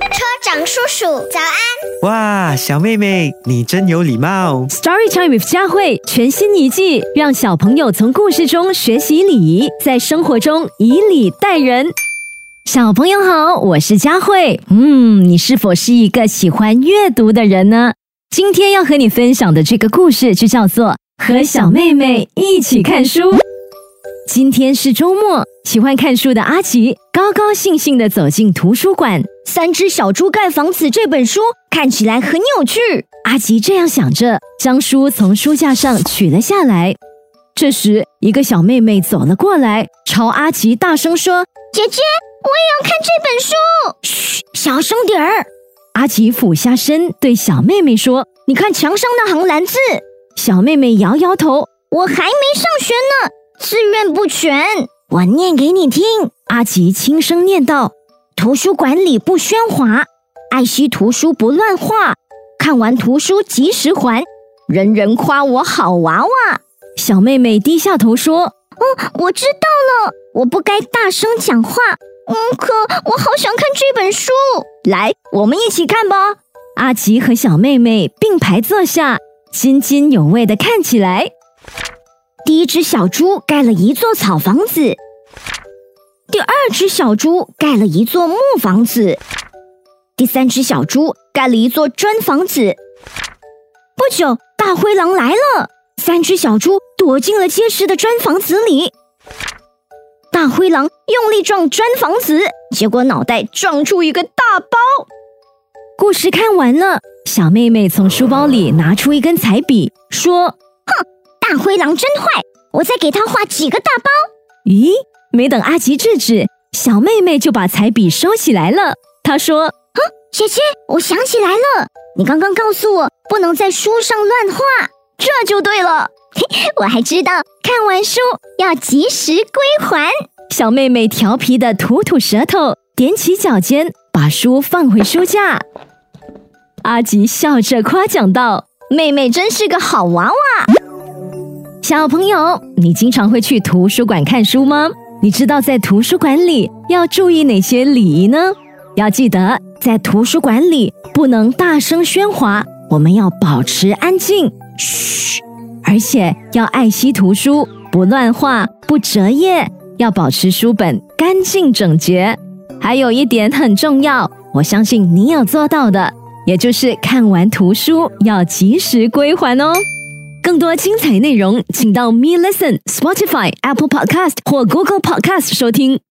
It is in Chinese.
车长叔叔，早安！哇，小妹妹，你真有礼貌。Story Time with 佳慧全新一季，让小朋友从故事中学习礼仪，在生活中以礼待人。小朋友好，我是佳慧。嗯，你是否是一个喜欢阅读的人呢？今天要和你分享的这个故事就叫做《和小妹妹一起看书》。今天是周末，喜欢看书的阿奇高高兴兴地走进图书馆。《三只小猪盖房子》这本书看起来很有趣。阿奇这样想着，将书从书架上取了下来。这时，一个小妹妹走了过来，朝阿奇大声说姐姐，我也要看这本书。嘘，小声点儿。阿奇俯下身对小妹妹说你看墙上那行蓝字。：“小妹妹摇摇头。我还没上学呢，志愿不全。我念给你听。”阿奇轻声念道图书馆里不喧哗，爱惜图书不乱画，看完图书及时还，人人夸我好娃娃。：“小妹妹低下头说，我知道了，我不该大声讲话。嗯，可我好想看这本书。来，我们一起看吧。阿奇和小妹妹并排坐下，津津有味地看起来。第一只小猪盖了一座草房子，第二只小猪盖了一座木房子，第三只小猪盖了一座砖房子。不久，大灰狼来了，三只小猪躲进了结实的砖房子里。大灰狼用力撞砖房子，结果脑袋撞出一个大包。故事看完了，小妹妹从书包里拿出一根彩笔，说哼大灰狼真坏，我再给他画几个大包。：“咦！”没等阿吉制止，小妹妹就把彩笔收起来了。她说哼姐姐，我想起来了，你刚刚告诉我不能在书上乱画，这就对了。嘿，我还知道看完书要及时归还。：“小妹妹调皮的吐吐舌头，踮起脚尖，把书放回书架。”阿吉笑着夸奖道妹妹真是个好娃娃。：“小朋友，你经常会去图书馆看书吗？你知道在图书馆里要注意哪些礼仪呢？要记得，在图书馆里不能大声喧哗，我们要保持安静，嘘，而且要爱惜图书，不乱画，不折页，要保持书本干净整洁。还有一点很重要，我相信你有做到的，也就是看完图书要及时归还哦。更多精彩内容，请到 Me Listen、Spotify、Apple Podcast 或 Google Podcast 收听。